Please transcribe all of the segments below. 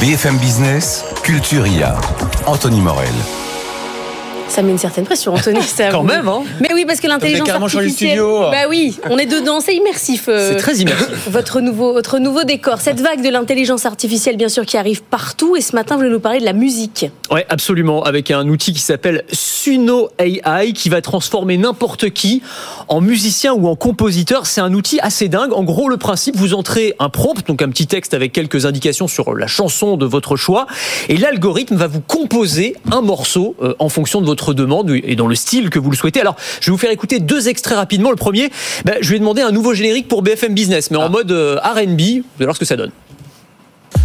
BFM Business, Culturia. Anthony Morel. Ça met une certaine pression, Anthony. ça Quand même, hein Mais oui, parce que l'intelligence carrément changé le artificielle. studio. Bah oui, on est dedans, c'est immersif. euh, C'est très immersif. Votre nouveau, votre nouveau décor, cette vague de l'intelligence artificielle, bien sûr, qui arrive partout. Et ce matin, vous voulez nous parler de la musique. Ouais, absolument. Avec un outil qui s'appelle Suno AI qui va transformer n'importe qui en musicien ou en compositeur. C'est un outil assez dingue. En gros, le principe, vous entrez un prompt, donc un petit texte avec quelques indications sur la chanson de votre choix. Et l'algorithme va vous composer un morceau euh, en fonction de votre demande et dans le style que vous le souhaitez. Alors, je vais vous faire écouter deux extraits rapidement. Le premier, ben, je lui ai demandé un nouveau générique pour BFM Business, mais en mode R&B. Vous allez voir ce que ça donne.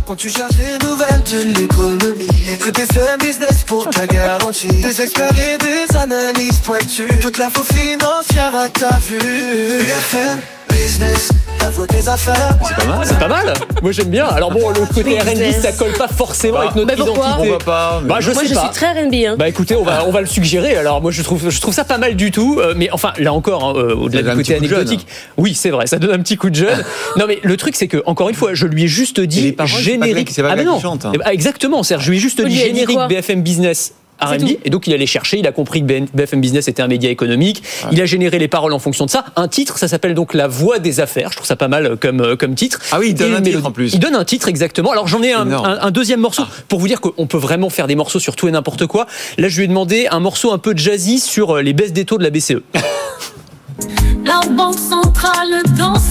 Quand tu cherches des nouvelles de l'économie Écoute BFM Business pour ta garantie Des experts et des analyses pointues Toute l'info financière à ta vue BFM Business, voix des affaires C'est pas mal. Moi j'aime bien. Alors bon, le côté R&B, ça colle pas forcément avec notre Bah, pourquoi identité. Pourquoi pas mais- Bah je Moi, sais je pas. suis très R&B. Hein. Bah écoutez, on va on va le suggérer. Alors moi je trouve je trouve ça pas mal du tout. Euh, mais enfin là encore, hein, euh, au-delà du côté jeune. anecdotique. Oui, c'est vrai, ça donne un petit coup de jeune. non mais le truc c'est que encore une fois, je lui ai juste dit paroles, c'est pas générique. C'est pas ah mais non. qui chante, hein. Eh ben, exactement. C'est-à-dire, je lui ai juste dit générique BFM Business. Et donc il allait chercher, il a compris que BFM Business était un média économique, il a généré les paroles en fonction de ça. Un titre, ça s'appelle donc La Voix des affaires. Je trouve ça pas mal euh, comme euh, comme titre. Ah oui, il donne Et un titre mélodie. en plus. Il donne un titre exactement. Alors j'en ai un, Énorme. un- un deuxième morceau pour vous dire qu'on peut vraiment faire des morceaux sur tout et n'importe quoi. Là, je lui ai demandé un morceau un peu jazzy sur euh, les baisses des taux de la. BCE. La banque centrale danse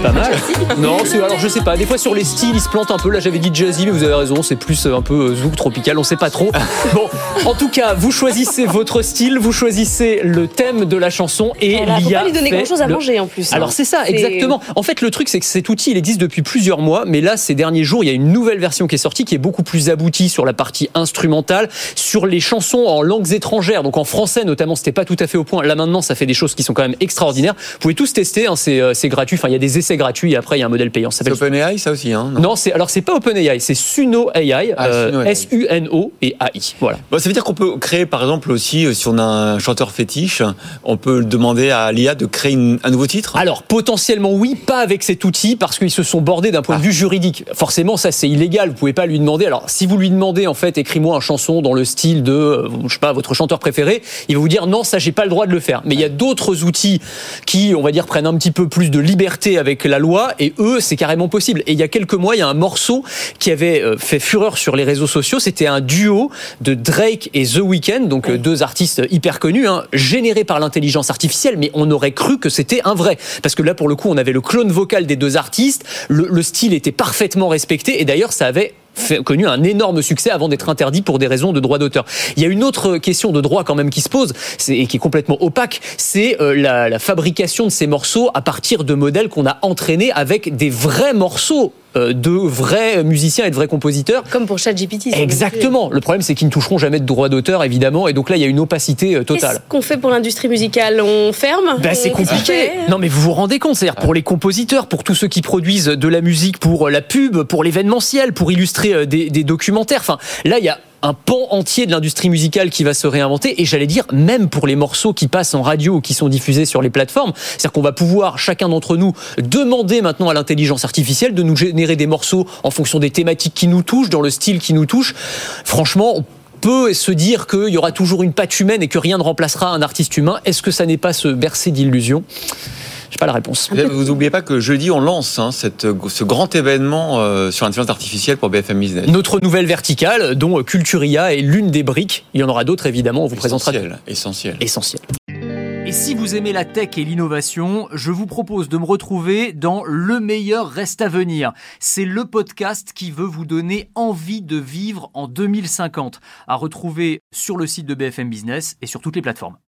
C'est pas mal. Non, alors je sais pas. Des fois sur les styles, il se plante un peu. Là, j'avais dit jazzy, mais vous avez raison. C'est plus euh, un peu euh, zouk tropical. On sait pas trop. Bon, en tout cas, vous choisissez votre style, vous choisissez le thème de la chanson et Voilà, faut l'IA pas lui donner fait grand-chose à le- manger en plus. hein. Alors c'est ça, exactement. En fait, le truc, c'est que cet outil, il existe depuis plusieurs mois, mais là, ces derniers jours, il y a une nouvelle version qui est sortie, qui est beaucoup plus aboutie sur la partie instrumentale, sur les chansons en langues étrangères, donc en français notamment, c'était pas tout à fait au point. Là maintenant, ça fait des choses qui sont quand même extraordinaires. Vous pouvez tous tester, hein, c'est euh, c'est gratuit. Enfin, il y a des essais gratuits et après, il y a un modèle payant. Ça C'est OpenAI, ça aussi, hein non, c'est alors c'est pas OpenAI, c'est Suno AI, Ah, euh, Suno AI. S-U-N-O et AI. Voilà. Bon, ça veut dire qu'on peut créer, par exemple, aussi, euh, si on a un chanteur fétiche, on peut demander à l'IA de créer une- un nouveau titre Alors potentiellement oui, pas avec cet outil parce qu'ils se sont bordés d'un point de vue juridique. Forcément, ça c'est illégal. Vous pouvez pas lui demander. Alors si vous lui demandez en fait, écris-moi une chanson dans le style de, euh, je sais pas, votre chanteur préféré, il va vous dire non, ça j'ai pas le droit de le faire. Mais il y a d'autres outils qui, on va dire, prennent un petit peu plus de liberté avec la loi et eux, c'est carrément possible. Et il y a quelques mois, il y a un morceau qui avait euh, fait fureur sur les réseaux sociaux. C'était un duo de Drake et The Weeknd, donc euh, deux artistes hyper connus, hein, générés par l'intelligence artificielle, mais on aurait cru que c'était un vrai. Parce que là, pour le coup, on avait le clone vocal des deux artistes, le, le style était parfaitement respecté, et d'ailleurs, ça avait fait- connu un énorme succès avant d'être interdit pour des raisons de droit d'auteur. Il y a une autre question de droit quand même qui se pose et qui est complètement opaque, c'est euh, la, la fabrication de ces morceaux à partir de modèles qu'on a entraînés avec des vrais morceaux de vrais musiciens et de vrais compositeurs. Comme pour ChatGPT. Exactement. Le problème, c'est qu'ils ne toucheront jamais de droit d'auteur, évidemment, et donc là, il y a une opacité euh, Qu'est-ce totale. qu'on fait pour l'industrie musicale? On ferme? Ben, c'est qu'est-ce compliqué. Non, mais vous vous rendez compte, c'est-à-dire pour les compositeurs, pour tous ceux qui produisent de la musique, pour euh, la pub, pour l'événementiel, pour illustrer euh, des, des documentaires. Enfin, là, il y a un pan entier de l'industrie musicale qui va se réinventer et j'allais dire même pour les morceaux qui passent en radio ou qui sont diffusés sur les plateformes, c'est-à-dire qu'on va pouvoir chacun d'entre nous demander maintenant à l'intelligence artificielle de nous générer des morceaux en fonction des thématiques qui nous touchent, dans le style qui nous touche. Franchement, on peut se dire qu'il y aura toujours une patte humaine et que rien ne remplacera un artiste humain. Est-ce que ça n'est pas se bercer d'illusions? Je pas la réponse. Vous n'oubliez pas que jeudi, on lance hein, cette, ce grand événement euh, sur l'intelligence artificielle pour BFM Business. Notre nouvelle verticale, dont Culturia est l'une des briques. Il y en aura d'autres, évidemment. On vous présentera Essentiel, essentiel. essentiel. Et si vous aimez la tech et l'innovation, je vous propose de me retrouver dans Le meilleur reste à venir. C'est le podcast qui veut vous donner envie de vivre en 2050, à retrouver sur le site de BFM Business et sur toutes les plateformes.